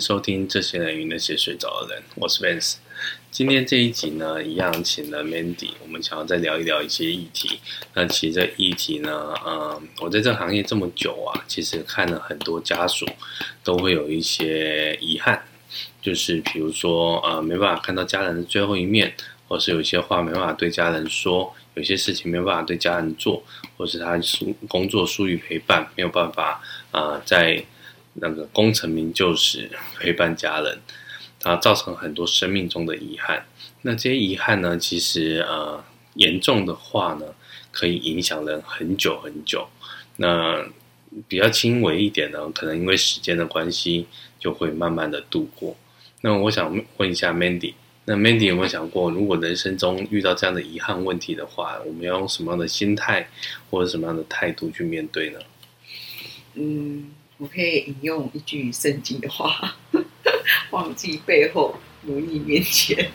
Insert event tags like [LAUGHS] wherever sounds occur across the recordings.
收听这些人与那些睡着的人，我是 Vance。今天这一集呢，一样请了 Mandy，我们想要再聊一聊一些议题。那其实这议题呢，嗯，我在这个行业这么久啊，其实看了很多家属都会有一些遗憾，就是比如说呃，没办法看到家人的最后一面，或是有些话没办法对家人说，有些事情没办法对家人做，或是他疏工作疏于陪伴，没有办法啊、呃，在。那个功成名就时陪伴家人，啊，造成很多生命中的遗憾。那这些遗憾呢，其实呃严重的话呢，可以影响人很久很久。那比较轻微一点呢，可能因为时间的关系，就会慢慢的度过。那我想问一下 Mandy，那 Mandy 有没有想过，如果人生中遇到这样的遗憾问题的话，我们要用什么样的心态或者什么样的态度去面对呢？嗯。我可以引用一句圣经的话：“忘记背后，努力面前。”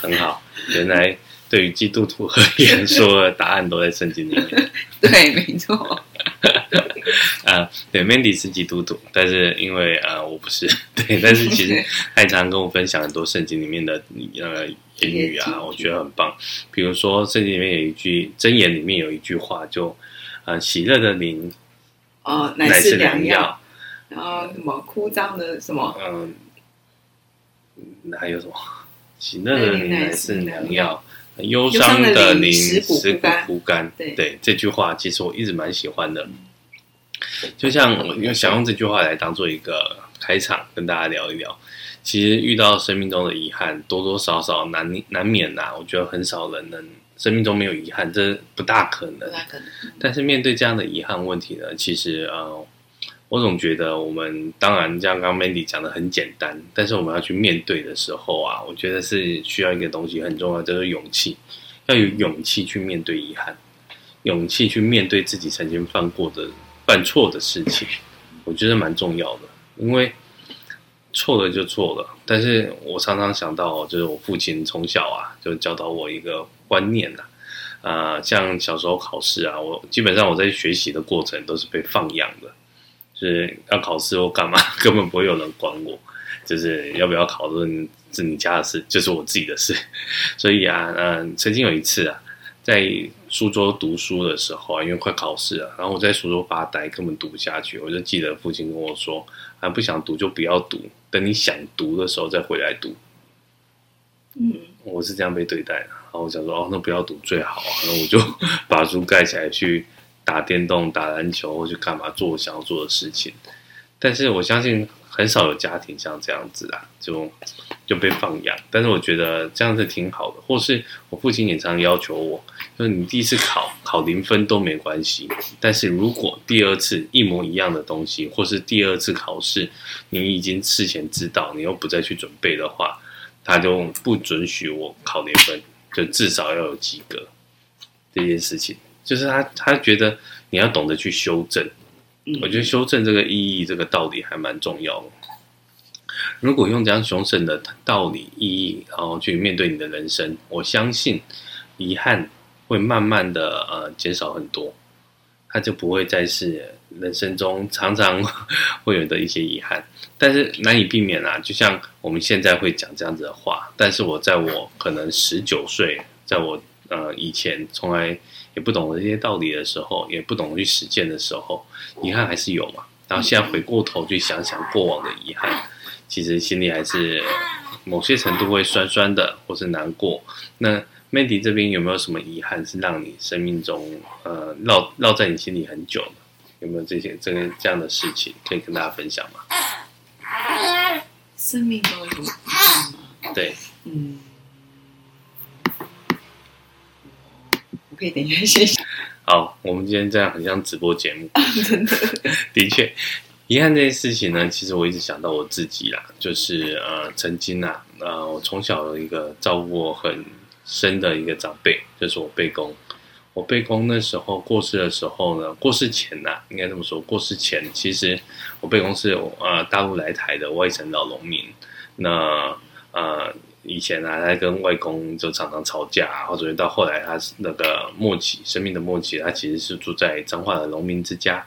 很好，原来对于基督徒而言，所有的答案都在圣经里面。对，没错。[LAUGHS] 啊，对，Mandy 是基督徒，但是因为啊，我不是。对，但是其实 [LAUGHS] 他常跟我分享很多圣经里面的呃言语啊，我觉得很棒。比如说，圣经里面有一句箴言，里面有一句话，就啊，喜乐的灵。哦，乃是良药。然后什么枯燥的什么？嗯，还有什么？喜乐的灵乃是良药，忧伤的灵使骨枯干。对对，这句话其实我一直蛮喜欢的。就像我用想用这句话来当做一个开场，跟大家聊一聊。其实遇到生命中的遗憾，多多少少难难免呐、啊。我觉得很少人能。生命中没有遗憾，这不大可能。不大可能。但是面对这样的遗憾问题呢，其实呃，我总觉得我们当然像刚刚 Mandy 讲的很简单，但是我们要去面对的时候啊，我觉得是需要一个东西很重要，就是勇气。要有勇气去面对遗憾，勇气去面对自己曾经犯过的、犯错的事情，我觉得蛮重要的。因为错了就错了，但是我常常想到，就是我父亲从小啊，就教导我一个。观念呐、啊，啊、呃，像小时候考试啊，我基本上我在学习的过程都是被放养的，就是要考试或干嘛，[LAUGHS] 根本不会有人管我，就是要不要考论是你家的事，就是我自己的事。[LAUGHS] 所以啊，嗯、呃，曾经有一次啊，在苏州读书的时候啊，因为快考试了，然后我在苏州发呆，根本读不下去，我就记得父亲跟我说：“啊，不想读就不要读，等你想读的时候再回来读。”嗯，我是这样被对待的。然后我想说，哦，那不要赌最好啊。那我就 [LAUGHS] 把书盖起来，去打电动、打篮球，或去干嘛做我想要做的事情。但是我相信很少有家庭像这样子啊，就就被放养。但是我觉得这样子挺好的。或是我父亲也常要求我，就是你第一次考考零分都没关系，但是如果第二次一模一样的东西，或是第二次考试你已经事前知道，你又不再去准备的话，他就不准许我考零分。就至少要有及格，这件事情，就是他他觉得你要懂得去修正，嗯，我觉得修正这个意义，这个道理还蛮重要的。如果用这样修正的道理意义，然后去面对你的人生，我相信遗憾会慢慢的呃减少很多，他就不会再是人生中常常 [LAUGHS] 会有的一些遗憾。但是难以避免啊，就像我们现在会讲这样子的话，但是我在我可能十九岁，在我呃以前从来也不懂这些道理的时候，也不懂得去实践的时候，遗憾还是有嘛。然后现在回过头去想想过往的遗憾，其实心里还是某些程度会酸酸的，或是难过。那 Mandy 这边有没有什么遗憾是让你生命中呃烙烙在你心里很久的？有没有这些这个这样的事情可以跟大家分享吗？生命中有？对，嗯，我可以等一下谢谢。好，我们今天这样很像直播节目，[LAUGHS] 真的。的确，遗憾这件事情呢，其实我一直想到我自己啦，就是呃，曾经啊，呃，我从小有一个照顾我很深的一个长辈，就是我背公。我伯公那时候过世的时候呢，过世前呐、应该这么说，过世前其实我伯公是呃大陆来台的外省老农民，那呃以前啊，他跟外公就常常吵架，或者到后来他那个末期生命的末期，他其实是住在彰化的农民之家。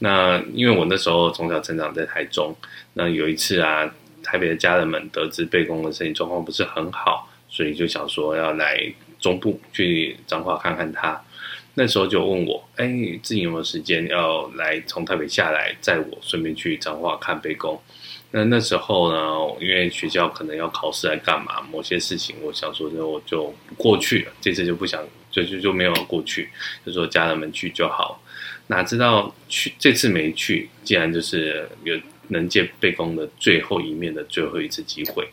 那因为我那时候从小成长在台中，那有一次啊，台北的家人们得知贝公的身体状况不是很好，所以就想说要来中部去彰化看看他。那时候就问我，哎，自己有没有时间要来从台北下来载我，顺便去彰化看北宫。那那时候呢，因为学校可能要考试来干嘛，某些事情，我想说，那我就不过去了。这次就不想，就就就没有过去，就说家人们去就好。哪知道去这次没去，竟然就是有能见背公的最后一面的最后一次机会。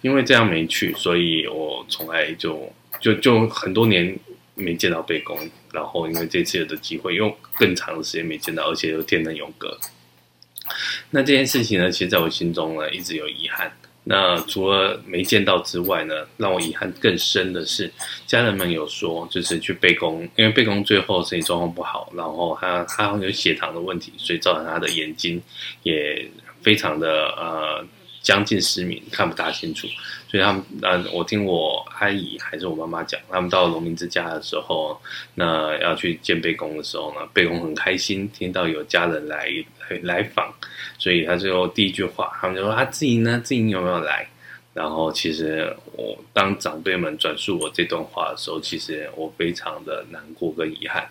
因为这样没去，所以我从来就就就很多年没见到贝公。然后因为这次有的机会，用更长的时间没见到，而且又天人永隔。那这件事情呢，其实在我心中呢，一直有遗憾。那除了没见到之外呢，让我遗憾更深的是，家人们有说，就是去贝公，因为贝公最后身体状况不好，然后他他有血糖的问题，所以造成他的眼睛也非常的呃。将近失明，看不大清楚，所以他们，那我听我阿姨还是我妈妈讲，他们到农民之家的时候，那要去见贝公的时候呢，贝公很开心，听到有家人来来来访，所以他最后第一句话，他们就说啊，自己呢，自己有没有来？然后其实我当长辈们转述我这段话的时候，其实我非常的难过跟遗憾，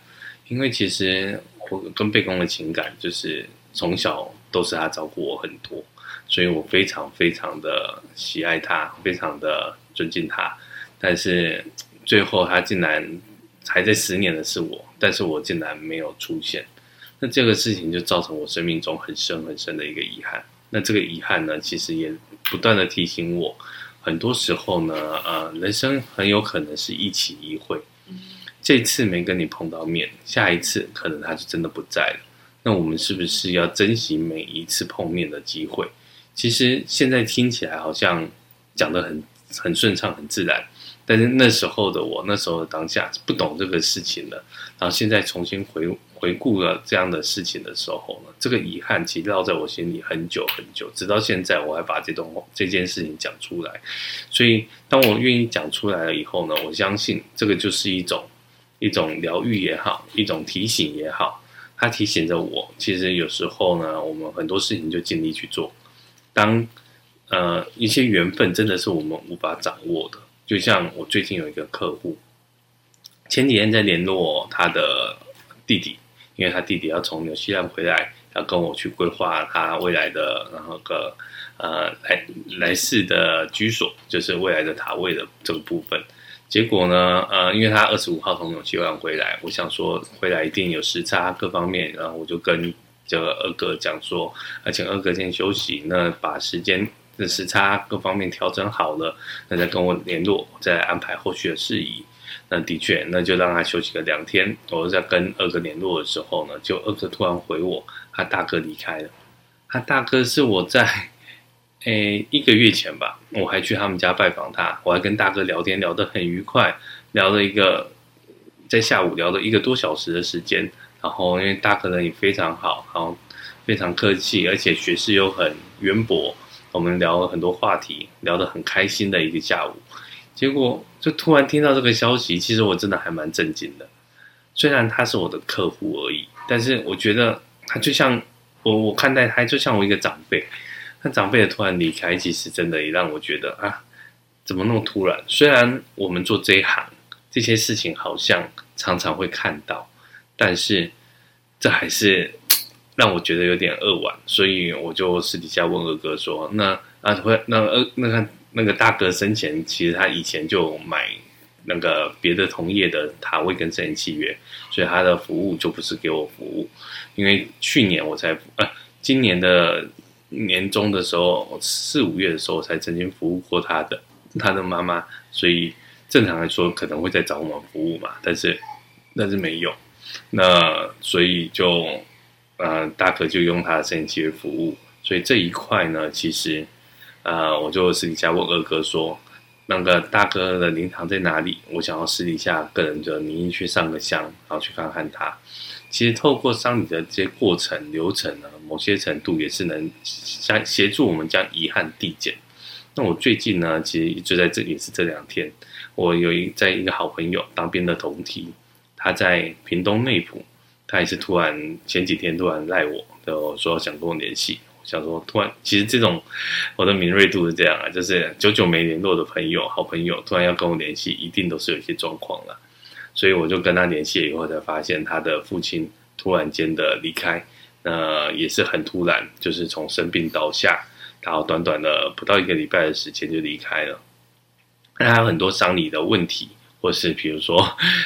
因为其实我跟贝公的情感就是从小都是他照顾我很多。所以我非常非常的喜爱他，非常的尊敬他，但是最后他竟然还在思念的是我，但是我竟然没有出现，那这个事情就造成我生命中很深很深的一个遗憾。那这个遗憾呢，其实也不断的提醒我，很多时候呢，呃，人生很有可能是一期一会，这次没跟你碰到面，下一次可能他就真的不在了。那我们是不是要珍惜每一次碰面的机会？其实现在听起来好像讲得很很顺畅、很自然，但是那时候的我，那时候的当下不懂这个事情的，然后现在重新回回顾了这样的事情的时候呢，这个遗憾其实烙在我心里很久很久，直到现在我还把这段这件事情讲出来。所以当我愿意讲出来了以后呢，我相信这个就是一种一种疗愈也好，一种提醒也好，它提醒着我，其实有时候呢，我们很多事情就尽力去做。当呃一些缘分真的是我们无法掌握的，就像我最近有一个客户，前几天在联络他的弟弟，因为他弟弟要从纽西兰回来，要跟我去规划他未来的然后个呃来来世的居所，就是未来的塔位的这个部分。结果呢，呃，因为他二十五号从纽西兰回来，我想说回来一定有时差各方面，然后我就跟。这个二哥讲说，而且二哥先休息，那把时间的时差各方面调整好了，那再跟我联络，再安排后续的事宜。那的确，那就让他休息个两天。我在跟二哥联络的时候呢，就二哥突然回我，他大哥离开了。他大哥是我在 [LAUGHS] 诶一个月前吧，我还去他们家拜访他，我还跟大哥聊天聊得很愉快，聊了一个在下午聊了一个多小时的时间。然后，因为大哥人也非常好，然后非常客气，而且学识又很渊博，我们聊了很多话题，聊得很开心的一个下午。结果就突然听到这个消息，其实我真的还蛮震惊的。虽然他是我的客户而已，但是我觉得他就像我，我看待他就像我一个长辈。那长辈的突然离开，其实真的也让我觉得啊，怎么那么突然？虽然我们做这一行，这些事情好像常常会看到。但是，还是让我觉得有点扼腕，所以我就私底下问二哥说：“那啊会那二那个那个大哥生前其实他以前就买那个别的同业的塔位跟生前契约，所以他的服务就不是给我服务，因为去年我才呃今年的年终的时候四五月的时候我才曾经服务过他的他的妈妈，所以正常来说可能会再找我们服务嘛，但是但是没有。”那所以就，呃，大哥就用他的生前契约服务，所以这一块呢，其实，呃，我就私底下问二哥说，那个大哥的灵堂在哪里？我想要私底下个人的名义去上个香，然后去看看他。其实透过丧礼的这些过程流程呢，某些程度也是能相协助我们将遗憾递减。那我最近呢，其实就在这也是这两天，我有一在一个好朋友当兵的同梯，他在屏东内埔，他也是突然前几天突然赖我，然后说想跟我联系。想说，突然，其实这种我的敏锐度是这样啊，就是久久没联络的朋友、好朋友，突然要跟我联系，一定都是有一些状况了。所以我就跟他联系了以后，才发现他的父亲突然间的离开，呃，也是很突然，就是从生病倒下，然后短短的不到一个礼拜的时间就离开了。那还有很多丧礼的问题，或是比如说，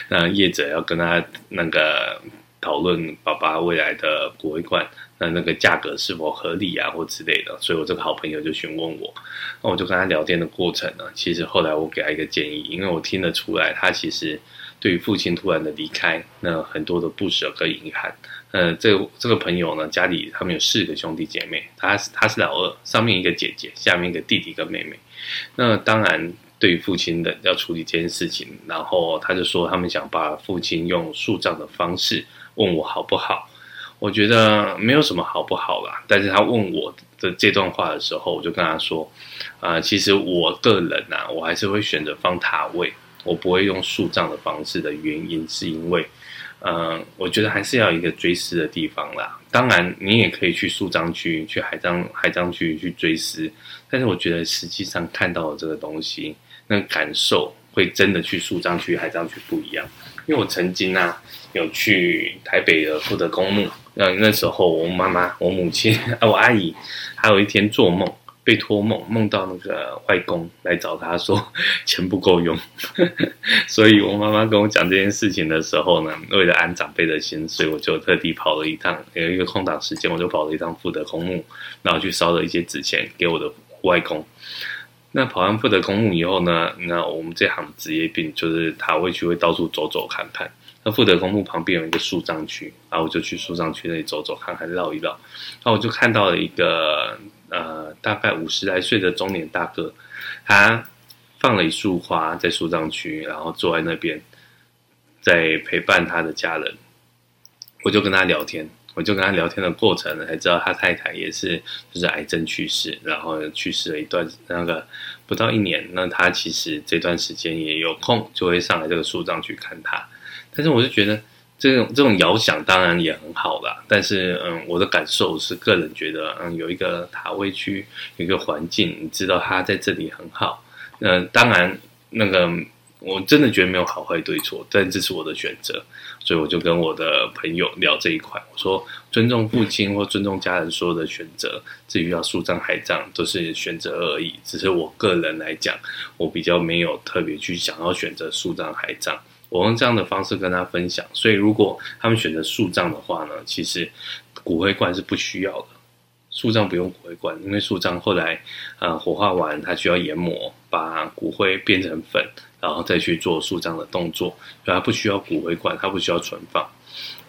那业者要跟他那个讨论爸爸未来的骨灰罐。那那个价格是否合理啊，或之类的，所以我这个好朋友就询问我，那我就跟他聊天的过程呢，其实后来我给他一个建议，因为我听得出来，他其实对于父亲突然的离开，那很多的不舍跟遗憾。呃，这个这个朋友呢，家里他们有四个兄弟姐妹，他他是老二，上面一个姐姐，下面一个弟弟跟妹妹。那当然，对于父亲的要处理这件事情，然后他就说他们想把父亲用树葬的方式问我好不好。我觉得没有什么好不好啦，但是他问我的这段话的时候，我就跟他说，啊、其实我个人呐、啊，我还是会选择放塔位，我不会用树葬的方式的原因，是因为，嗯、我觉得还是要一个追思的地方啦。当然，你也可以去树葬区、去海葬海葬区去追思，但是我觉得实际上看到的这个东西，那感受会真的去树葬区、海葬区不一样。因为我曾经啊，有去台北的福德公墓。那那时候，我妈妈、我母亲、[LAUGHS] 我阿姨，还有一天做梦，被托梦，梦到那个外公来找她说钱不够用，[LAUGHS] 所以我妈妈跟我讲这件事情的时候呢，为了安长辈的心，所以我就特地跑了一趟，有一个空档时间，我就跑了一趟福德公墓，然后去烧了一些纸钱给我的外公。那跑完福德公墓以后呢，那我们这行职业病就是他会去会到处走走看看。那福德公墓旁边有一个树葬区，然后我就去树葬区那里走走看看，绕一绕。然后我就看到了一个呃，大概五十来岁的中年大哥，他放了一束花在树葬区，然后坐在那边，在陪伴他的家人。我就跟他聊天，我就跟他聊天的过程呢，才知道他太太也是就是癌症去世，然后去世了一段那个不到一年。那他其实这段时间也有空，就会上来这个树葬去看他。但是我就觉得这种这种遥想当然也很好啦，但是嗯，我的感受是个人觉得嗯，有一个塔位区，有一个环境，你知道他在这里很好。嗯，当然那个我真的觉得没有好坏对错，但这是我的选择，所以我就跟我的朋友聊这一块，我说尊重父亲或尊重家人所有的选择，至于要树葬海葬都是选择而已。只是我个人来讲，我比较没有特别去想要选择树葬海葬。我用这样的方式跟他分享，所以如果他们选择树葬的话呢，其实骨灰罐是不需要的，树葬不用骨灰罐，因为树葬后来呃火化完，它需要研磨，把骨灰变成粉，然后再去做树葬的动作，所以它不需要骨灰罐，它不需要存放。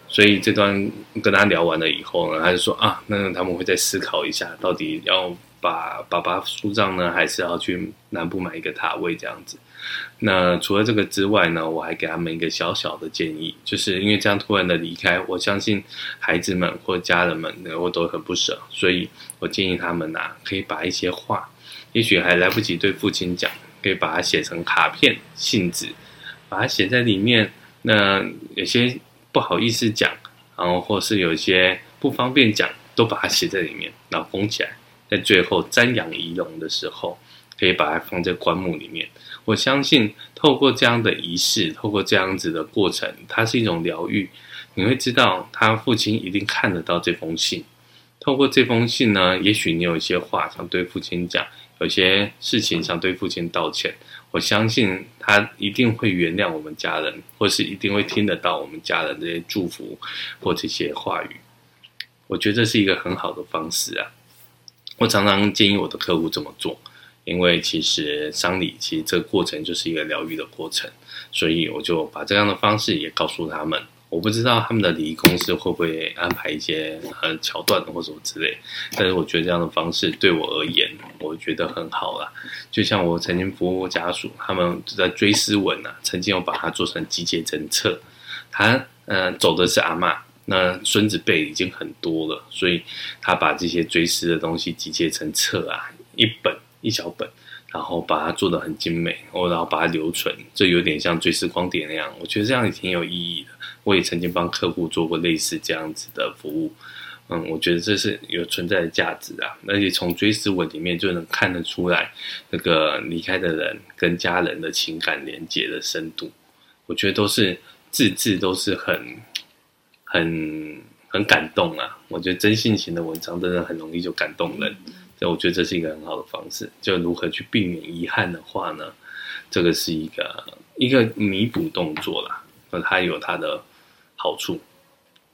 所以这段跟他聊完了以后呢，他就说啊，那他们会再思考一下，到底要把爸爸树葬呢，还是要去南部买一个塔位这样子。那除了这个之外呢，我还给他们一个小小的建议，就是因为这样突然的离开，我相信孩子们或家人们呢，我都很不舍，所以我建议他们呐、可以把一些话，也许还来不及对父亲讲，可以把它写成卡片、信纸，把它写在里面。那有些不好意思讲，然后或是有些不方便讲，都把它写在里面，然后封起来，在最后瞻仰遗容的时候，可以把它放在棺木里面。我相信，透过这样的仪式，透过这样子的过程，它是一种疗愈。你会知道，他父亲一定看得到这封信。透过这封信呢，也许你有一些话想对父亲讲，有些事情想对父亲道歉。我相信他一定会原谅我们家人，或是一定会听得到我们家人这些祝福或这些话语。我觉得这是一个很好的方式啊！我常常建议我的客户这么做。因为其实丧礼，其实这个过程就是一个疗愈的过程，所以我就把这样的方式也告诉他们。我不知道他们的礼仪公司会不会安排一些呃桥段或什么之类，但是我觉得这样的方式对我而言，我觉得很好啦。就像我曾经服务过家属，他们在追思文啊，曾经有把它做成集结成册。他呃走的是阿嬷，那孙子辈已经很多了，所以他把这些追思的东西集结成册啊，一本。一小本，然后把它做得很精美，我，然后把它留存，这有点像追思光碟那样，我觉得这样也挺有意义的。我也曾经帮客户做过类似这样子的服务，嗯，我觉得这是有存在的价值啊，而且从追思文里面就能看得出来那个离开的人跟家人的情感连接的深度，我觉得都是字字都是很很很感动啊。我觉得真性情的文章真的很容易就感动人，所以我觉得这是一个很好的方式。就如何去避免遗憾的话呢？这个是一个一个弥补动作啦，那它有它的。好处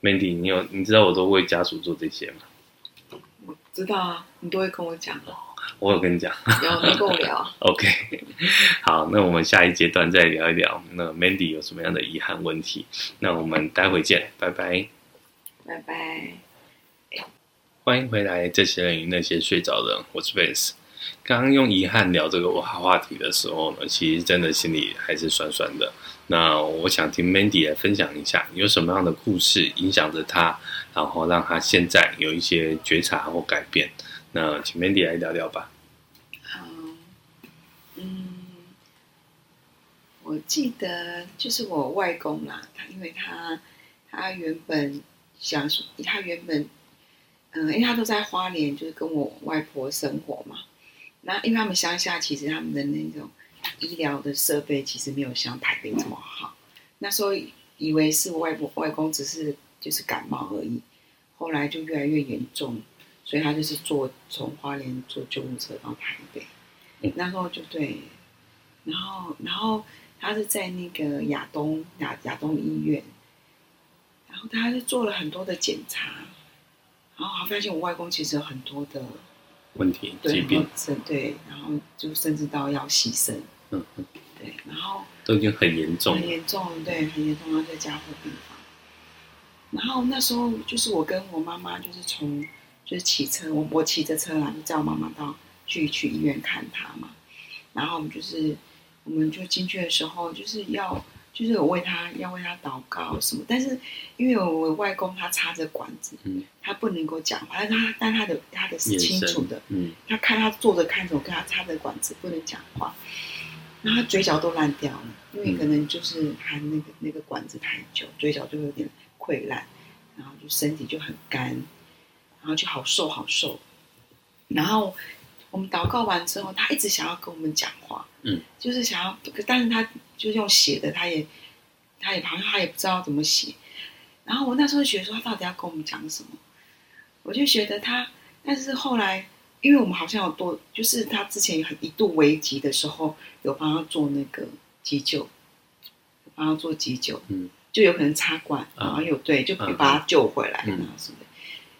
，Mandy，你有你知道我都为家属做这些吗？我知道啊，你都会跟我讲。我有跟你讲，有你跟我聊。[LAUGHS] OK，[LAUGHS] 好，那我们下一阶段再聊一聊。那 Mandy 有什么样的遗憾问题？那我们待会见，拜拜，拜拜。欢迎回来，这些人与那些睡着的人，我是 Vance。刚刚用遗憾聊这个话话题的时候呢，其实真的心里还是酸酸的。那我想听 Mandy 来分享一下，有什么样的故事影响着他，然后让他现在有一些觉察或改变。那请 Mandy 来聊聊吧。好，嗯，我记得就是我外公啦，他因为他他原本想说，他原本嗯，因为他都在花莲，就是跟我外婆生活嘛。那因为他们乡下，其实他们的那种。医疗的设备其实没有像台北这么好，那时候以为是我外婆外公只是就是感冒而已，后来就越来越严重，所以他就是坐从花莲坐救护车到台北，那时候就对，然后然后他是在那个亚东亚亚东医院，然后他就做了很多的检查，然后还发现我外公其实有很多的。问题疾病，对，然后就甚至到要牺牲，嗯嗯，对，然后都已经很严重，很严重，对，很严重，要在加护病房。然后那时候就是我跟我妈妈就是从就是骑车，我我骑着车啊，就叫我妈妈到去去医院看他嘛。然后我们就是我们就进去的时候就是要。就是我为他要为他祷告什么，但是因为我外公他插着管子，嗯，他不能够讲话，但他但他的他的是清楚的，嗯，他看他坐着看着我跟他插着管子不能讲话，然后他嘴角都烂掉了，因为可能就是含那个那个管子太久，嘴角就有点溃烂，然后就身体就很干，然后就好瘦好瘦，然后我们祷告完之后，他一直想要跟我们讲话，嗯，就是想要，但是他。就用写的，他也，他也好像他也不知道怎么写。然后我那时候觉得说，他到底要跟我们讲什么？我就觉得他，但是后来，因为我们好像有多，就是他之前很一度危急的时候，有帮他做那个急救，有帮他做急救，嗯，就有可能插管，然后有对，就可以把他救回来，然后什么的。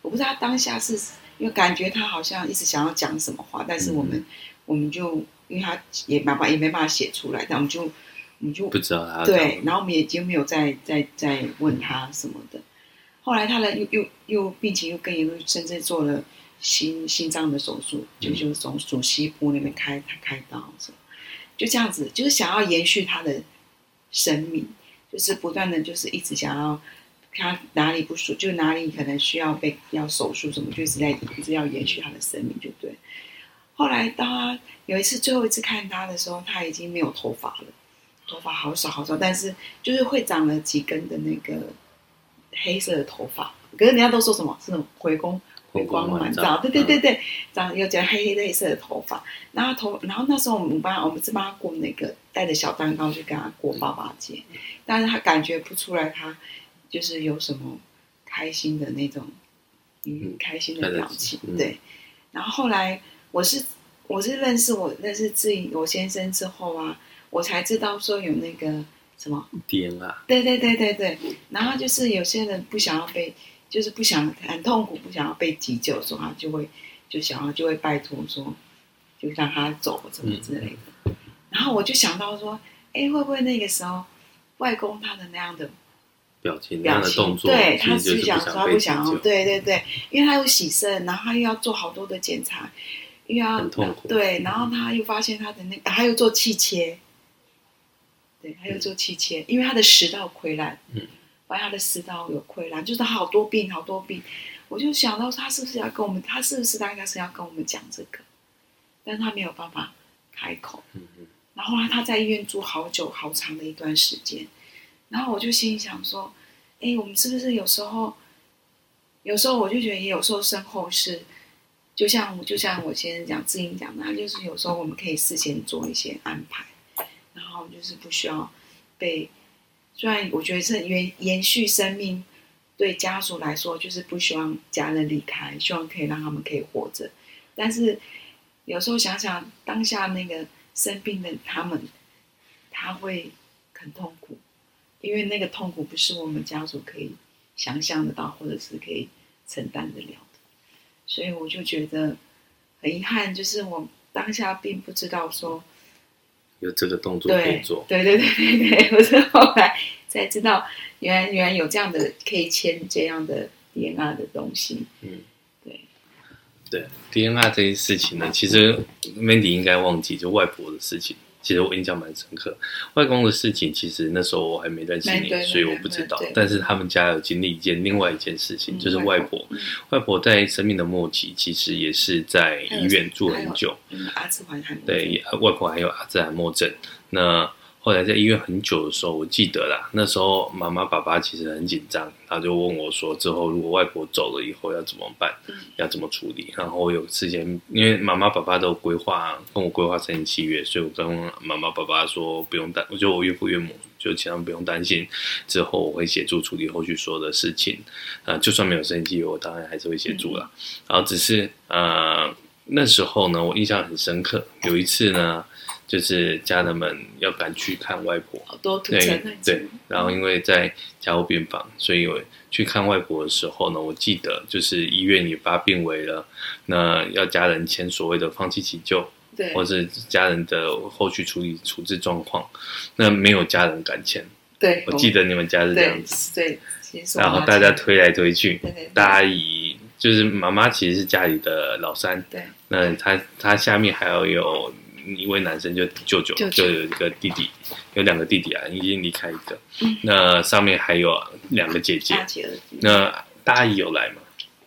我不知道他当下是因为感觉他好像一直想要讲什么话，但是我们，我们就因为他也没办也没办法写出来，但我们就。我们就不知道他对，然后我们也就没有再再再问他什么的。后来他呢又又又病情又更严重，甚至做了心心脏的手术，嗯、就就是从主西部那边开他开刀，就这样子，就是想要延续他的生命，就是不断的就是一直想要他哪里不舒服，就哪里可能需要被要手术什么，就一直在一直要延续他的生命，就对。后来当他有一次最后一次看他的时候，他已经没有头发了。头发好少好少，但是就是会长了几根的那个黑色的头发。可是人家都说什么是那种回光回光返照，对对对对，长有点黑黑的黑色的头发。然后头，然后那时候我们帮我们是帮他过那个带着小蛋糕去跟他过爸爸节，但是他感觉不出来他就是有什么开心的那种嗯开心的表情。对，然后后来我是我是认识我认识志颖我先生之后啊。我才知道说有那个什么 DNA，对对对对对，然后就是有些人不想要被，就是不想很痛苦，不想要被急救，说他就会就想要就会拜托说，就让他走什么之类的。嗯、然后我就想到说，哎，会不会那个时候外公他的那样的表情、表情动作，对，他是想说他不想要，对对对，因为他有洗肾，然后他又要做好多的检查，又要很痛苦，对，然后他又发现他的那个，还有做气切。对，他又做气切，因为他的食道溃烂，嗯，发现他的食道有溃烂，就是他好多病，好多病。我就想到他是不是要跟我们，他是不是他应该是要跟我们讲这个，但他没有办法开口。嗯嗯。然后他在医院住好久好长的一段时间，然后我就心想说，哎，我们是不是有时候，有时候我就觉得，有时候身后事，就像就像我先生讲，志英讲的，就是有时候我们可以事先做一些安排，然后就是不需要被，虽然我觉得是延延续生命，对家属来说就是不希望家人离开，希望可以让他们可以活着，但是有时候想想当下那个。生病的他们，他会很痛苦，因为那个痛苦不是我们家属可以想象得到，或者是可以承担得了的。所以我就觉得很遗憾，就是我当下并不知道说有这个动作可以做。对对对对对，[LAUGHS] 我是后来才知道，原来原来有这样的可以签这样的 DNA 的东西。嗯。对 DNA 这件事情呢，其实 Mandy 应该忘记，就外婆的事情，其实我印象蛮深刻。外公的事情，其实那时候我还没认识你，所以我不知道。但是他们家有经历一件另外一件事情，就是外婆，外婆在生命的末期，其实也是在医院住很久。阿兹海默。对，外婆还有阿兹海默症。那后来在医院很久的时候，我记得啦，那时候妈妈爸爸其实很紧张，他就问我说：“之后如果外婆走了以后要怎么办？要怎么处理？”然后我有事先，因为妈妈爸爸都规划跟我规划生前契约，所以我跟妈妈爸爸说不用担，我就我岳父岳母就千万不用担心，之后我会协助处理后续所有的事情。啊、呃，就算没有生前契约，我当然还是会协助了。然后只是呃那时候呢，我印象很深刻，有一次呢。就是家人们要赶去看外婆，好多对对，然后因为在家务病房，所以我去看外婆的时候呢，我记得就是医院也发病危了，那要家人签所谓的放弃急救，对，或是家人的后续处理处置状况，那没有家人敢签，对，我记得你们家是这样子，对，对，然后大家推来推去，大阿姨就是妈妈其实是家里的老三，对，那她她下面还要有。一位男生就舅舅，就有一个弟弟，有两个弟弟啊，已经离开一个。嗯、那上面还有两个姐姐。那大阿姨有来吗？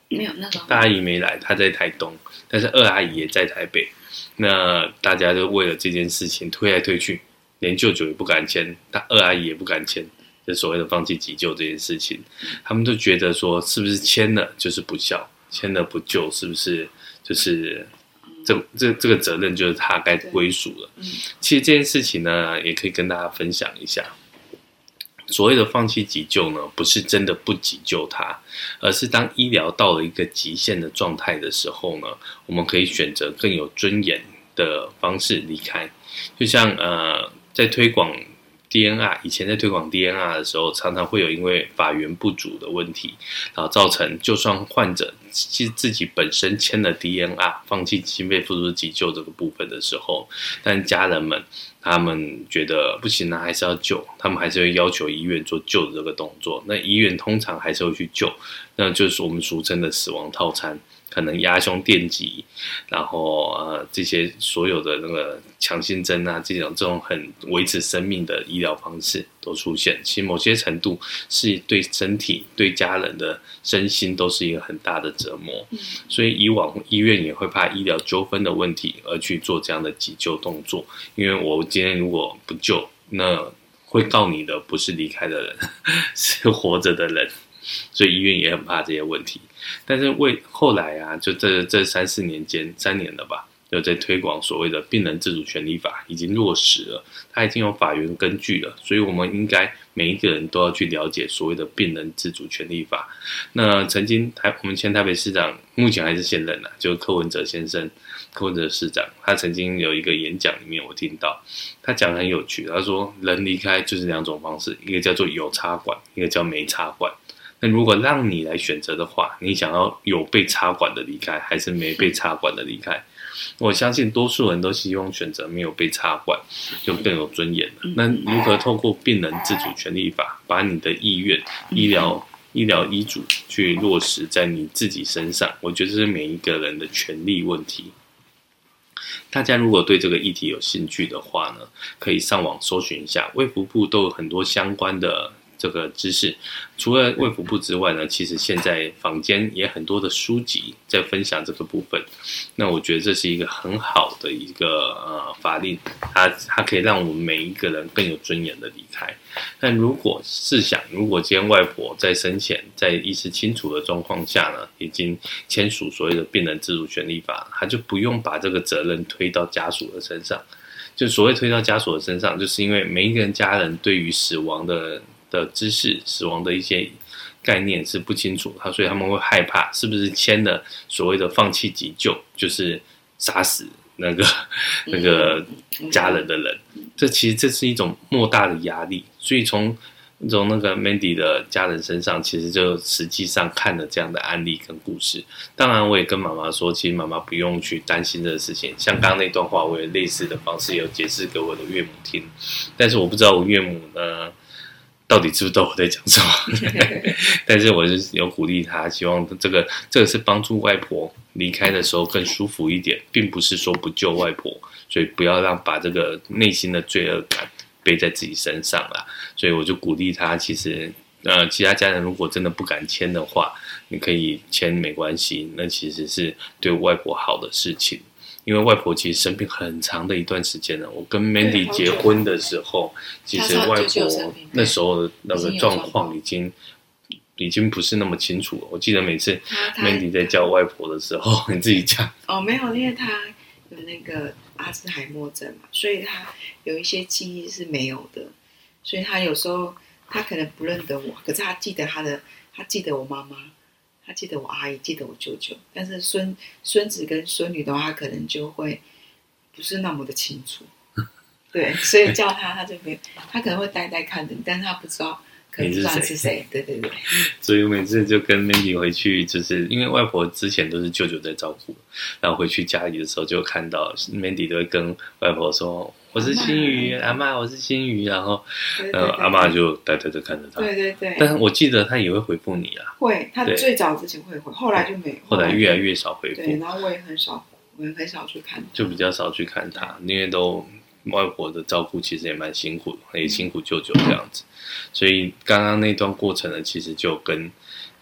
没有，那个大阿姨没来，她在台东，但是二阿姨也在台北。那大家就为了这件事情推来推去，连舅舅也不敢签，他二阿姨也不敢签，就所谓的放弃急救这件事情，他们都觉得说，是不是签了就是不孝，签了不救，是不是就是？这这这个责任就是他该归属了。嗯，其实这件事情呢，也可以跟大家分享一下。所谓的放弃急救呢，不是真的不急救他，而是当医疗到了一个极限的状态的时候呢，我们可以选择更有尊严的方式离开。就像呃，在推广。DNR 以前在推广 DNR 的时候，常常会有因为法源不足的问题，然后造成就算患者其自己本身签了 DNR，放弃心肺复苏急救这个部分的时候，但家人们他们觉得不行啊，还是要救，他们还是会要求医院做救的这个动作。那医院通常还是会去救，那就是我们俗称的死亡套餐。可能压胸电击，然后呃这些所有的那个强心针啊，这种这种很维持生命的医疗方式都出现，其实某些程度是对身体、对家人的身心都是一个很大的折磨。所以以往医院也会怕医疗纠纷的问题而去做这样的急救动作，因为我今天如果不救，那会告你的不是离开的人，[LAUGHS] 是活着的人。所以医院也很怕这些问题，但是为后来啊，就这这三四年间，三年了吧，就在推广所谓的病人自主权利法已经落实了，它已经有法源根据了，所以我们应该每一个人都要去了解所谓的病人自主权利法。那曾经台我们前台北市长目前还是现任的，就是柯文哲先生，柯文哲市长，他曾经有一个演讲里面我听到他讲很有趣，他说人离开就是两种方式，一个叫做有插管，一个叫没插管。那如果让你来选择的话，你想要有被插管的离开，还是没被插管的离开？我相信多数人都希望选择没有被插管，就更有尊严了。那如何透过病人自主权利法，把你的意愿、医疗、医疗医嘱去落实在你自己身上？我觉得这是每一个人的权利问题。大家如果对这个议题有兴趣的话呢，可以上网搜寻一下，卫福部都有很多相关的。这个知识。除了卫福部之外呢，其实现在坊间也很多的书籍在分享这个部分。那我觉得这是一个很好的一个呃法令，它它可以让我们每一个人更有尊严的离开。但如果试想，如果今天外婆在生前在意识清楚的状况下呢，已经签署所谓的病人自主权利法，他就不用把这个责任推到家属的身上。就所谓推到家属的身上，就是因为每一个人家人对于死亡的的知识、死亡的一些概念是不清楚，他所以他们会害怕，是不是签了所谓的放弃急救，就是杀死那个 [LAUGHS] 那个家人的人？这其实这是一种莫大的压力，所以从。从那个 Mandy 的家人身上，其实就实际上看了这样的案例跟故事。当然，我也跟妈妈说，其实妈妈不用去担心这个事情。像刚刚那段话，我也类似的方式有解释给我的岳母听。但是我不知道我岳母呢，到底知不知道我在讲什么？[LAUGHS] 但是我是有鼓励他，希望这个这个是帮助外婆离开的时候更舒服一点，并不是说不救外婆。所以不要让把这个内心的罪恶感。背在自己身上了，所以我就鼓励他。其实，呃，其他家人如果真的不敢签的话，你可以签没关系。那其实是对外婆好的事情，因为外婆其实生病很长的一段时间了。我跟 Mandy 结婚的时候，其实外婆那时候的那个状况已经已经不是那么清楚了。我记得每次 Mandy 在叫外婆的时候，[LAUGHS] 你自己讲哦，没有，因为她有那个。阿兹海默症嘛，所以她有一些记忆是没有的，所以她有时候她可能不认得我，可是她记得她的，她记得我妈妈，记得我阿姨，记得我舅舅，但是孙孙子跟孙女的话，他可能就会不是那么的清楚，对，所以叫他他就没，他可能会呆呆看着你，但是他不知道。可以知道是谁？对对对。[LAUGHS] 所以我每次就跟 Mandy 回去，就是因为外婆之前都是舅舅在照顾，然后回去家里的时候就看到 Mandy 都会跟外婆说：“我是新宇，阿妈，我是新宇。”然后，然后阿妈就呆呆的看着他。对对对。但是我记得他也会回复你啊。会，他最早之前会回，后来就没有。后来越来越少回复。对，然后我也很少，我也很少去看。就比较少去看他，因为都。外婆的照顾其实也蛮辛苦，也辛苦舅舅这样子，所以刚刚那段过程呢，其实就跟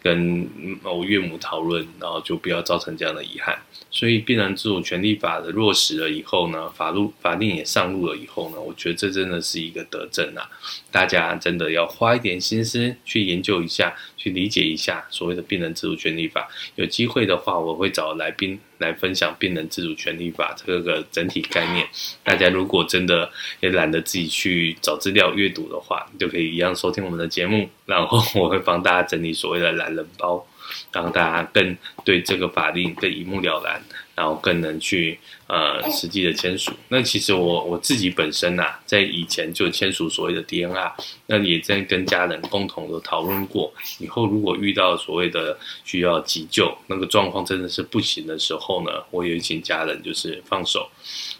跟我岳母讨论，然后就不要造成这样的遗憾。所以，必然自主权利法的落实了以后呢，法律法令也上路了以后呢，我觉得这真的是一个德政啊！大家真的要花一点心思去研究一下，去理解一下所谓的病人自主权利法。有机会的话，我会找来宾来分享病人自主权利法这个整体概念。大家如果真的也懒得自己去找资料阅读的话，就可以一样收听我们的节目，然后我会帮大家整理所谓的懒人包。让大家更对这个法令更一目了然，然后更能去呃实际的签署。那其实我我自己本身呐、啊，在以前就签署所谓的 DNR，那也在跟家人共同的讨论过。以后如果遇到所谓的需要急救那个状况真的是不行的时候呢，我也请家人就是放手，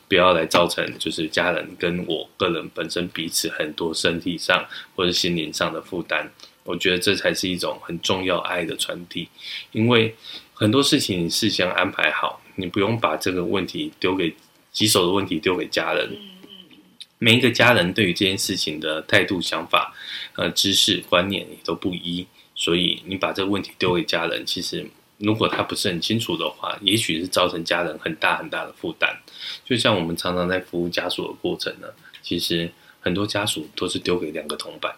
不要来造成就是家人跟我个人本身彼此很多身体上或者心灵上的负担。我觉得这才是一种很重要爱的传递，因为很多事情你事先安排好，你不用把这个问题丢给棘手的问题丢给家人。每一个家人对于这件事情的态度、想法、呃、知识、观念也都不一，所以你把这个问题丢给家人，其实如果他不是很清楚的话，也许是造成家人很大很大的负担。就像我们常常在服务家属的过程呢，其实很多家属都是丢给两个铜板。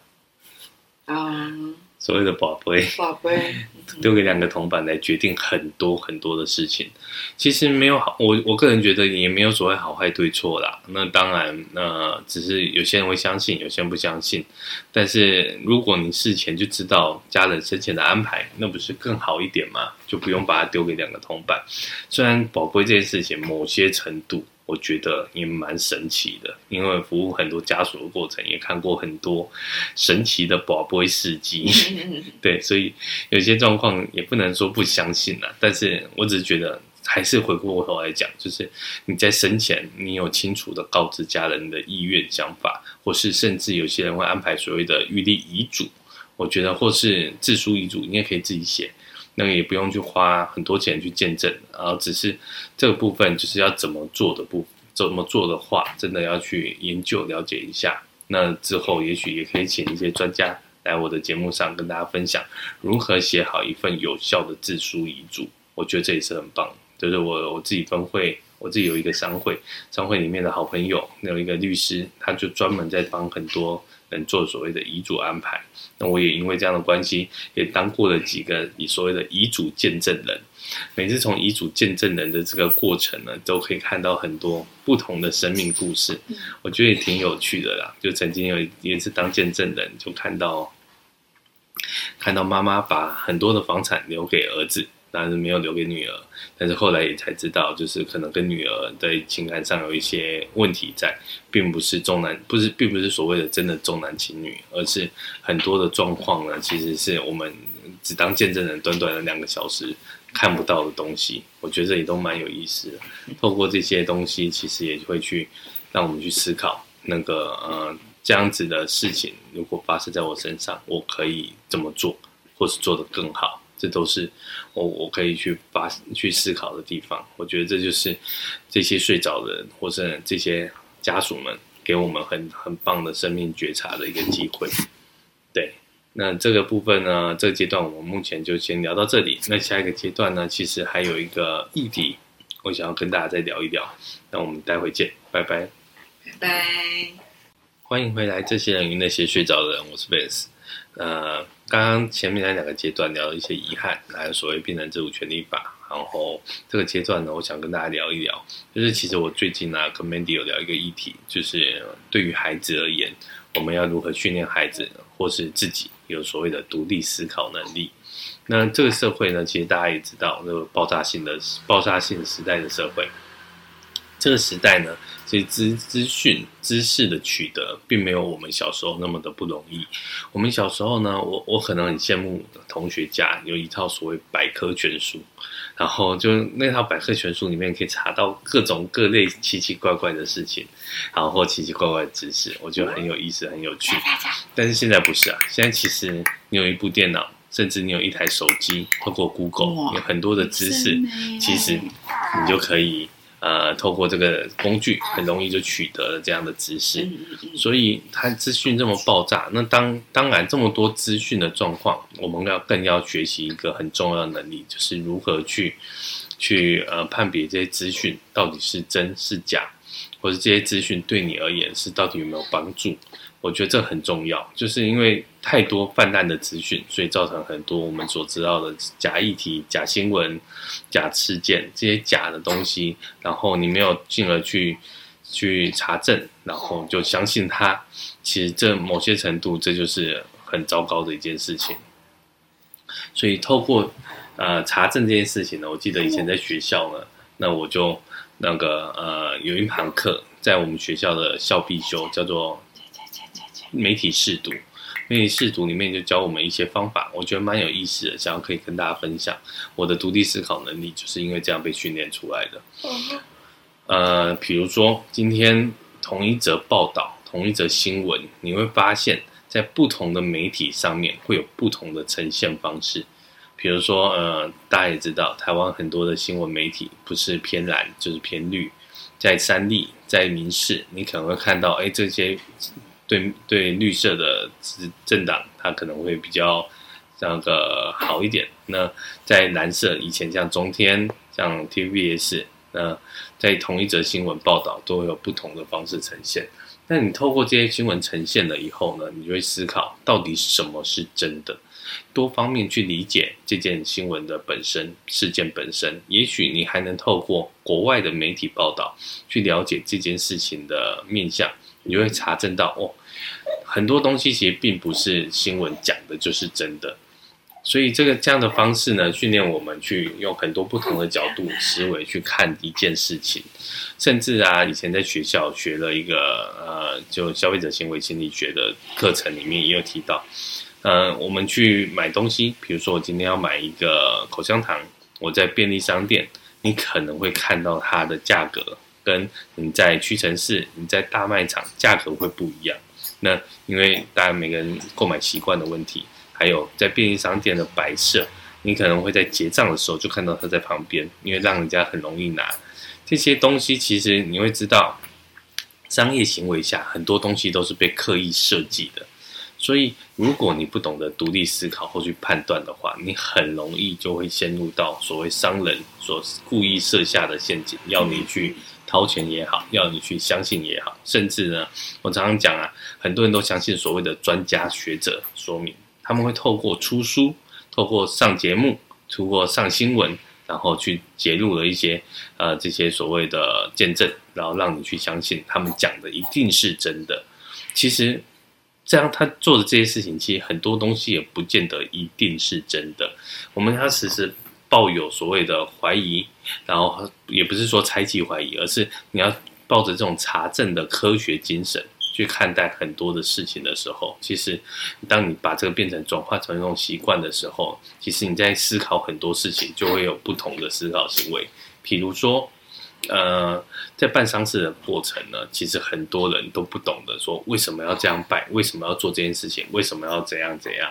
啊，所谓的宝贝，宝贝，[LAUGHS] 丢给两个铜板来决定很多很多的事情，其实没有好，我我个人觉得也没有所谓好坏对错啦。那当然，那只是有些人会相信，有些人不相信。但是如果你事前就知道家人生前的安排，那不是更好一点吗？就不用把它丢给两个铜板。虽然宝贝这件事情某些程度。我觉得也蛮神奇的，因为服务很多家属的过程，也看过很多神奇的宝贝事迹。[LAUGHS] 对，所以有些状况也不能说不相信了。但是我只是觉得，还是回过头来讲，就是你在生前，你有清楚的告知家人的意愿、想法，或是甚至有些人会安排所谓的预立遗嘱。我觉得，或是自书遗嘱，你也可以自己写。那个也不用去花很多钱去见证，然后只是这个部分就是要怎么做的部，怎么做的话，真的要去研究了解一下。那之后也许也可以请一些专家来我的节目上跟大家分享如何写好一份有效的自书遗嘱。我觉得这也是很棒，就是我我自己分会，我自己有一个商会，商会里面的好朋友有一个律师，他就专门在帮很多人做所谓的遗嘱安排。那我也因为这样的关系，也当过了几个以所谓的遗嘱见证人。每次从遗嘱见证人的这个过程呢，都可以看到很多不同的生命故事，我觉得也挺有趣的啦。就曾经有一次当见证人，就看到看到妈妈把很多的房产留给儿子，但是没有留给女儿。但是后来也才知道，就是可能跟女儿在情感上有一些问题在，并不是重男，不是，并不是所谓的真的重男轻女，而是很多的状况呢，其实是我们只当见证人，短短的两个小时。看不到的东西，我觉得也都蛮有意思的。透过这些东西，其实也会去让我们去思考，那个呃这样子的事情，如果发生在我身上，我可以怎么做，或是做得更好，这都是我我可以去发去思考的地方。我觉得这就是这些睡着的人，或是这些家属们给我们很很棒的生命觉察的一个机会，对。那这个部分呢，这个阶段我们目前就先聊到这里。那下一个阶段呢，其实还有一个议题，我想要跟大家再聊一聊。那我们待会见，拜拜，拜拜。欢迎回来，这些人与那些睡着的人，我是贝斯。呃，刚刚前面那两个阶段聊了一些遗憾，还有所谓病人自主权利法。然后这个阶段呢，我想跟大家聊一聊，就是其实我最近呢，跟 Mandy 有聊一个议题，就是对于孩子而言，我们要如何训练孩子，或是自己。有所谓的独立思考能力，那这个社会呢，其实大家也知道，那个爆炸性的爆炸性时代的社会，这个时代呢，其实资资讯知识的取得，并没有我们小时候那么的不容易。我们小时候呢，我我可能很羡慕同学家有一套所谓百科全书，然后就那套百科全书里面可以查到各种各类奇奇怪怪的事情，然后或奇奇怪怪的知识，我觉得很有意思，很有趣。但是现在不是啊，现在其实你有一部电脑，甚至你有一台手机，透过 Google 有很多的知识，其实你就可以。呃，透过这个工具，很容易就取得了这样的知识，所以它资讯这么爆炸，那当当然这么多资讯的状况，我们要更要学习一个很重要的能力，就是如何去去呃判别这些资讯到底是真是假，或者这些资讯对你而言是到底有没有帮助。我觉得这很重要，就是因为太多泛滥的资讯，所以造成很多我们所知道的假议题、假新闻、假事件这些假的东西，然后你没有进而去去查证，然后就相信它，其实这某些程度这就是很糟糕的一件事情。所以透过呃查证这件事情呢，我记得以前在学校呢，那我就那个呃有一堂课在我们学校的校必修，叫做。媒体试读，媒体试读里面就教我们一些方法，我觉得蛮有意思的，想要可以跟大家分享。我的独立思考能力就是因为这样被训练出来的。呃，比如说今天同一则报道、同一则新闻，你会发现在不同的媒体上面会有不同的呈现方式。比如说，呃，大家也知道，台湾很多的新闻媒体不是偏蓝就是偏绿，在三立、在民视，你可能会看到，哎，这些。对对，绿色的政党，它可能会比较这个好一点。那在蓝色，以前像中天、像 TVBS，那在同一则新闻报道都会有不同的方式呈现。那你透过这些新闻呈现了以后呢，你就会思考到底什么是真的，多方面去理解这件新闻的本身事件本身。也许你还能透过国外的媒体报道去了解这件事情的面向，你就会查证到哦。很多东西其实并不是新闻讲的就是真的，所以这个这样的方式呢，训练我们去用很多不同的角度思维去看一件事情，甚至啊，以前在学校学了一个呃，就消费者行为心理学的课程里面也有提到，呃，我们去买东西，比如说我今天要买一个口香糖，我在便利商店，你可能会看到它的价格跟你在屈臣氏、你在大卖场价格会不一样。那因为大家每个人购买习惯的问题，还有在便利商店的摆设，你可能会在结账的时候就看到它在旁边，因为让人家很容易拿这些东西。其实你会知道，商业行为下很多东西都是被刻意设计的，所以，如果你不懂得独立思考或去判断的话，你很容易就会陷入到所谓商人所故意设下的陷阱，要你去掏钱也好，要你去相信也好，甚至呢，我常常讲啊，很多人都相信所谓的专家学者说明，他们会透过出书、透过上节目、透过上新闻，然后去揭露了一些呃这些所谓的见证，然后让你去相信他们讲的一定是真的。其实。这样他做的这些事情，其实很多东西也不见得一定是真的。我们要时时抱有所谓的怀疑，然后也不是说猜忌怀疑，而是你要抱着这种查证的科学精神去看待很多的事情的时候，其实当你把这个变成转化成一种习惯的时候，其实你在思考很多事情就会有不同的思考行为，譬如说。呃，在办丧事的过程呢，其实很多人都不懂得说为什么要这样办，为什么要做这件事情，为什么要怎样怎样。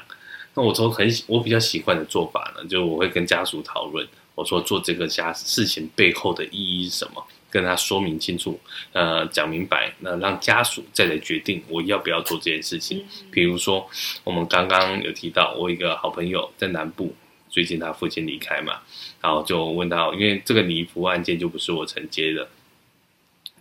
那我从很我比较习惯的做法呢，就我会跟家属讨论，我说做这个家事情背后的意义是什么，跟他说明清楚，呃，讲明白，那让家属再来决定我要不要做这件事情。比如说，我们刚刚有提到，我一个好朋友在南部。最近他父亲离开嘛，然后就问他，因为这个礼服案件就不是我承接的，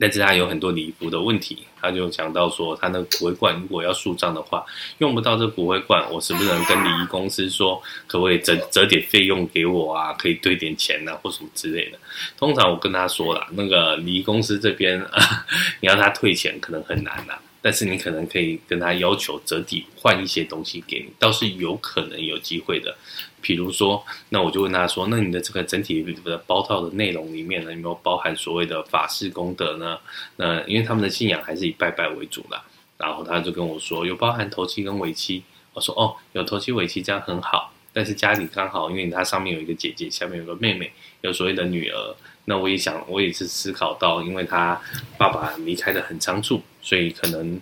但是他有很多礼服的问题，他就讲到说，他那个骨灰罐如果要树葬的话，用不到这骨灰罐，我是不是能跟礼仪公司说，可不可以折折点费用给我啊？可以兑点钱啊，或什么之类的。通常我跟他说了，那个礼仪公司这边，[LAUGHS] 你要他退钱可能很难呐。但是你可能可以跟他要求折抵换一些东西给你，倒是有可能有机会的。比如说，那我就问他说：“那你的这个整体的包套的内容里面呢，有没有包含所谓的法事功德呢？”那因为他们的信仰还是以拜拜为主的。然后他就跟我说：“有包含头七跟尾七。”我说：“哦，有头七尾七，这样很好。但是家里刚好，因为他上面有一个姐姐，下面有个妹妹，有所谓的女儿。那我也想，我也是思考到，因为他爸爸离开的很仓促。”所以可能，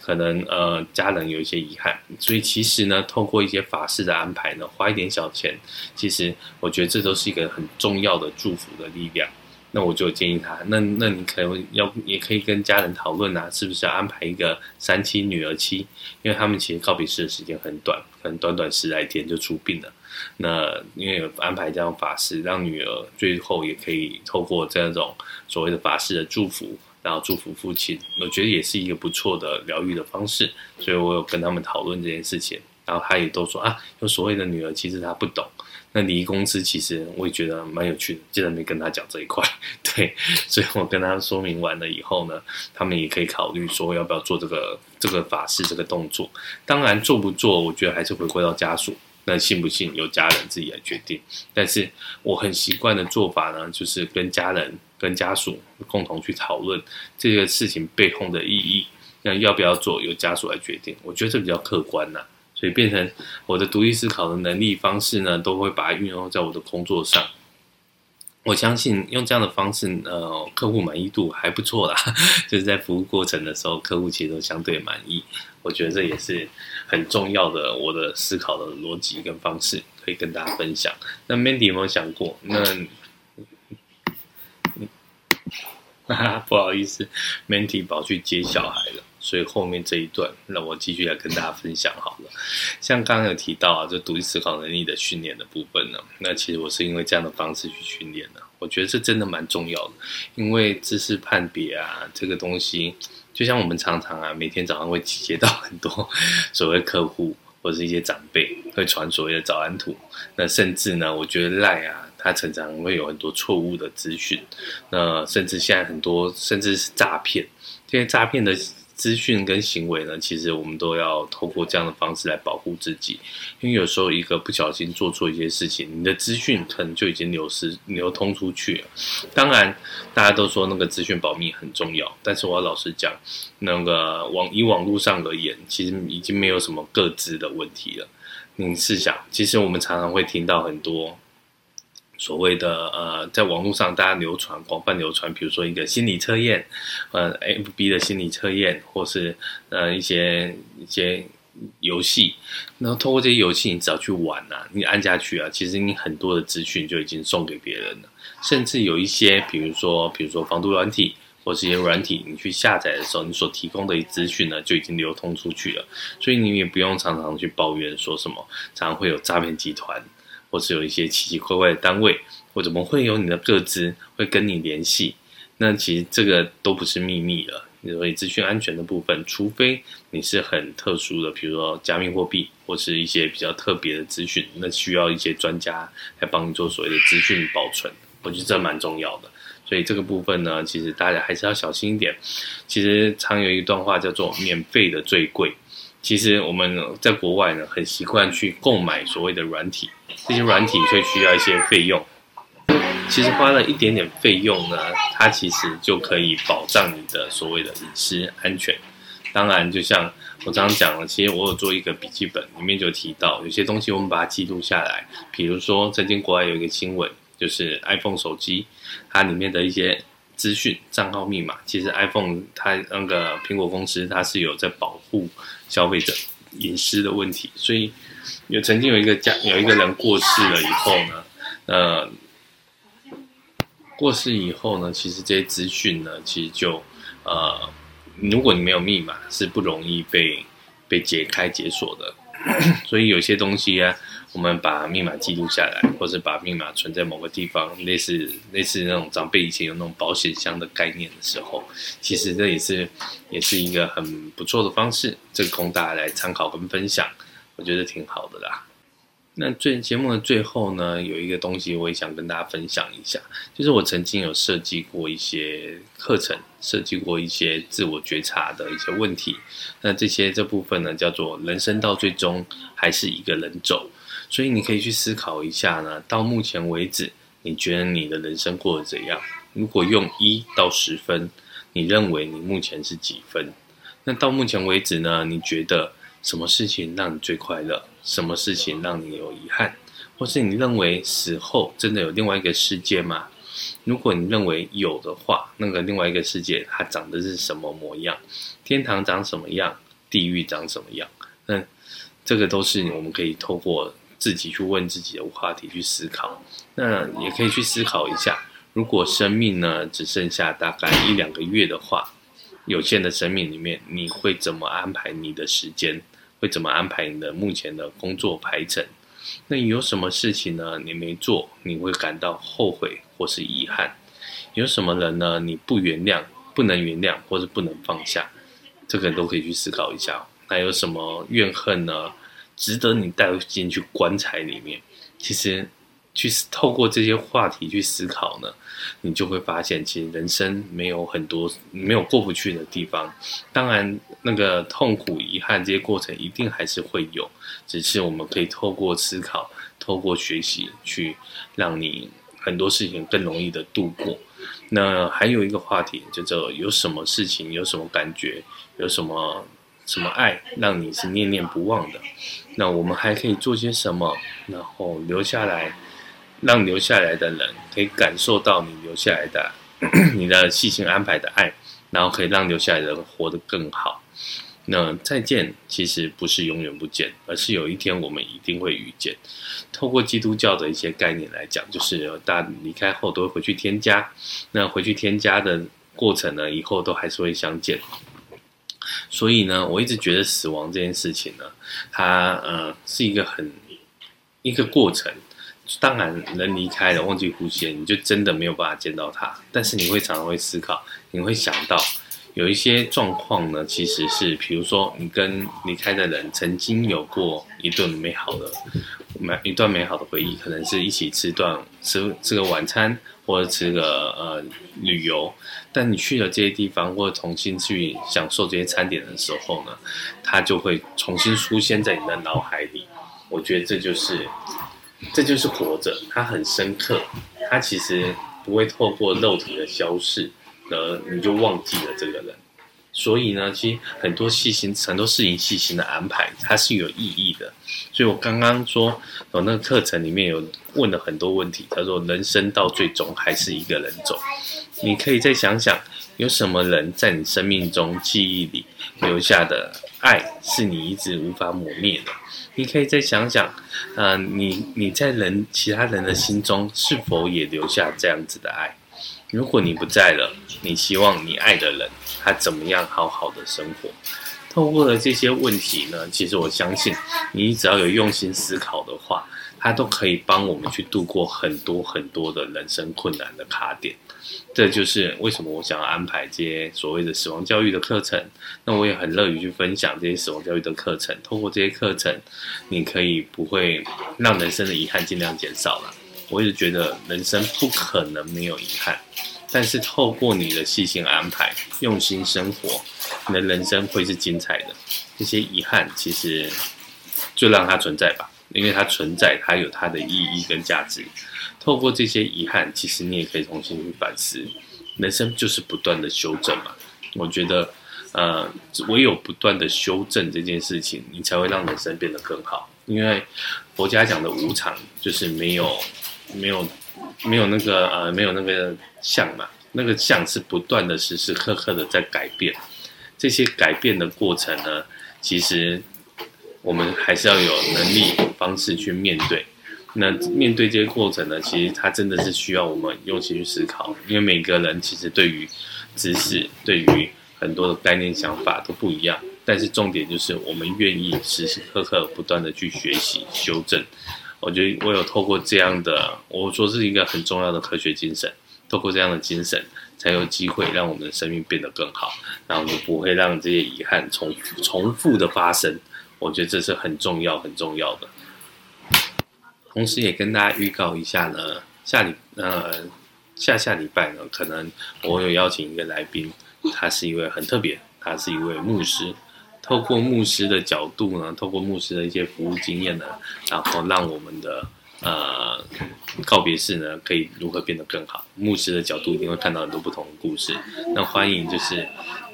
可能呃，家人有一些遗憾，所以其实呢，透过一些法事的安排呢，花一点小钱，其实我觉得这都是一个很重要的祝福的力量。那我就建议他，那那你可能要也可以跟家人讨论啊，是不是要安排一个三七女儿期？因为他们其实告别式的时间很短，可能短短十来天就出殡了。那因为有安排这样法事，让女儿最后也可以透过这种所谓的法事的祝福。然后祝福父亲，我觉得也是一个不错的疗愈的方式，所以我有跟他们讨论这件事情，然后他也都说啊，有所谓的女儿，其实他不懂。那礼仪公司其实我也觉得蛮有趣的，竟然没跟他讲这一块，[LAUGHS] 对，所以我跟他说明完了以后呢，他们也可以考虑说要不要做这个这个法事这个动作。当然做不做，我觉得还是回归到家属。那信不信由家人自己来决定，但是我很习惯的做法呢，就是跟家人、跟家属共同去讨论这个事情背后的意义。那要不要做，由家属来决定，我觉得这比较客观呐。所以变成我的独立思考的能力方式呢，都会把它运用在我的工作上。我相信用这样的方式，呃，客户满意度还不错啦。[LAUGHS] 就是在服务过程的时候，客户其实都相对满意。我觉得这也是很重要的，我的思考的逻辑跟方式可以跟大家分享。那 Mandy 有没有想过？那 [LAUGHS] 不好意思，Mandy 跑去接小孩了。所以后面这一段，让我继续来跟大家分享好了。像刚刚有提到啊，就独立思考能力的训练的部分呢，那其实我是因为这样的方式去训练的。我觉得这真的蛮重要的，因为知识判别啊，这个东西，就像我们常常啊，每天早上会接到很多 [LAUGHS] 所谓客户或者是一些长辈会传所谓的早安图，那甚至呢，我觉得赖啊，它常常会有很多错误的资讯，那甚至现在很多甚至是诈骗，这些诈骗的。资讯跟行为呢，其实我们都要透过这样的方式来保护自己，因为有时候一个不小心做错一些事情，你的资讯可能就已经流失、流通出去了。当然，大家都说那个资讯保密很重要，但是我老实讲，那个网以网络上而言，其实已经没有什么个资的问题了。你试想，其实我们常常会听到很多。所谓的呃，在网络上大家流传广泛流传，比如说一个心理测验，呃，FB 的心理测验，或是呃一些一些游戏，然后通过这些游戏，你只要去玩呐、啊，你按下去啊，其实你很多的资讯就已经送给别人了，甚至有一些，比如说比如说防毒软体，或是一些软体，你去下载的时候，你所提供的资讯呢就已经流通出去了，所以你也不用常常去抱怨说什么，常会有诈骗集团，或是有一些奇奇怪怪的单位，或怎么会有你的个资会跟你联系，那其实这个都不是秘密了。所以资讯安全的部分，除非你是很特殊的，比如说加密货币或是一些比较特别的资讯，那需要一些专家来帮你做所谓的资讯保存，我觉得这蛮重要的。所以这个部分呢，其实大家还是要小心一点。其实常有一段话叫做“免费的最贵”。其实我们在国外呢，很习惯去购买所谓的软体，这些软体会需要一些费用。其实花了一点点费用呢，它其实就可以保障你的所谓的隐私安全。当然，就像我刚刚讲了，其实我有做一个笔记本，里面就提到有些东西我们把它记录下来。比如说，曾经国外有一个新闻。就是 iPhone 手机，它里面的一些资讯、账号密码，其实 iPhone 它那个苹果公司它是有在保护消费者隐私的问题，所以有曾经有一个家有一个人过世了以后呢，呃，过世以后呢，其实这些资讯呢，其实就呃，如果你没有密码，是不容易被被解开解锁的，[COUGHS] 所以有些东西啊。我们把密码记录下来，或者把密码存在某个地方，类似类似那种长辈以前有那种保险箱的概念的时候，其实这也是也是一个很不错的方式，这个供大家来参考跟分享，我觉得挺好的啦。那最节目的最后呢，有一个东西我也想跟大家分享一下，就是我曾经有设计过一些课程，设计过一些自我觉察的一些问题。那这些这部分呢，叫做人生到最终还是一个人走。所以你可以去思考一下呢，到目前为止，你觉得你的人生过得怎样？如果用一到十分，你认为你目前是几分？那到目前为止呢，你觉得什么事情让你最快乐？什么事情让你有遗憾？或是你认为死后真的有另外一个世界吗？如果你认为有的话，那个另外一个世界它长的是什么模样？天堂长什么样？地狱长什么样？那这个都是我们可以透过。自己去问自己的话题去思考，那也可以去思考一下，如果生命呢只剩下大概一两个月的话，有限的生命里面，你会怎么安排你的时间？会怎么安排你的目前的工作排程？那有什么事情呢？你没做，你会感到后悔或是遗憾？有什么人呢？你不原谅，不能原谅，或是不能放下？这个都可以去思考一下。那有什么怨恨呢？值得你带进去棺材里面，其实去透过这些话题去思考呢，你就会发现，其实人生没有很多没有过不去的地方。当然，那个痛苦、遗憾这些过程一定还是会有，只是我们可以透过思考、透过学习，去让你很多事情更容易的度过。那还有一个话题，叫做有什么事情、有什么感觉、有什么。什么爱让你是念念不忘的？那我们还可以做些什么？然后留下来，让留下来的人可以感受到你留下来的 [CLEARS THROAT] 你的细心安排的爱，然后可以让留下来的人活得更好。那再见，其实不是永远不见，而是有一天我们一定会遇见。透过基督教的一些概念来讲，就是大家离开后都会回去添加。那回去添加的过程呢，以后都还是会相见。所以呢，我一直觉得死亡这件事情呢，它呃是一个很一个过程。当然，人离开了，忘记呼吸，你就真的没有办法见到他。但是你会常常会思考，你会想到有一些状况呢，其实是，比如说你跟离开的人曾经有过一顿美好的美一段美好的回忆，可能是一起吃段吃吃个晚餐。或者吃个呃旅游，但你去了这些地方，或者重新去享受这些餐点的时候呢，它就会重新出现在你的脑海里。我觉得这就是，这就是活着，它很深刻，它其实不会透过肉体的消逝，而你就忘记了这个人。所以呢，其实很多细心很多事情细心的安排，它是有意义的。所以我刚刚说，我那个课程里面有问了很多问题。他说，人生到最终还是一个人走。你可以再想想，有什么人在你生命中记忆里留下的爱，是你一直无法抹灭的。你可以再想想，嗯、呃，你你在人其他人的心中是否也留下这样子的爱？如果你不在了，你希望你爱的人他怎么样好好的生活？透过了这些问题呢，其实我相信你只要有用心思考的话，它都可以帮我们去度过很多很多的人生困难的卡点。这就是为什么我想要安排这些所谓的死亡教育的课程。那我也很乐于去分享这些死亡教育的课程。透过这些课程，你可以不会让人生的遗憾尽量减少了。我一直觉得人生不可能没有遗憾，但是透过你的细心安排、用心生活，你的人生会是精彩的。这些遗憾其实就让它存在吧，因为它存在，它有它的意义跟价值。透过这些遗憾，其实你也可以重新去反思。人生就是不断的修正嘛。我觉得，呃，唯有不断的修正这件事情，你才会让人生变得更好。因为佛家讲的无常，就是没有。没有，没有那个呃，没有那个相嘛。那个相是不断的、时时刻刻的在改变。这些改变的过程呢，其实我们还是要有能力、方式去面对。那面对这些过程呢，其实它真的是需要我们用心去思考。因为每个人其实对于知识、对于很多的概念、想法都不一样。但是重点就是，我们愿意时时刻刻不断的去学习、修正。我觉得我有透过这样的，我说是一个很重要的科学精神，透过这样的精神，才有机会让我们的生命变得更好，然后就不会让这些遗憾重重复的发生。我觉得这是很重要很重要的。同时也跟大家预告一下呢，下礼呃下下礼拜呢，可能我有邀请一个来宾，他是一位很特别，他是一位牧师。透过牧师的角度呢，透过牧师的一些服务经验呢，然后让我们的呃告别式呢，可以如何变得更好？牧师的角度一定会看到很多不同的故事。那欢迎就是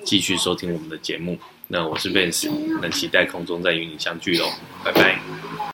继续收听我们的节目。那我是 Vince，那期待空中再与你相聚喽，拜拜。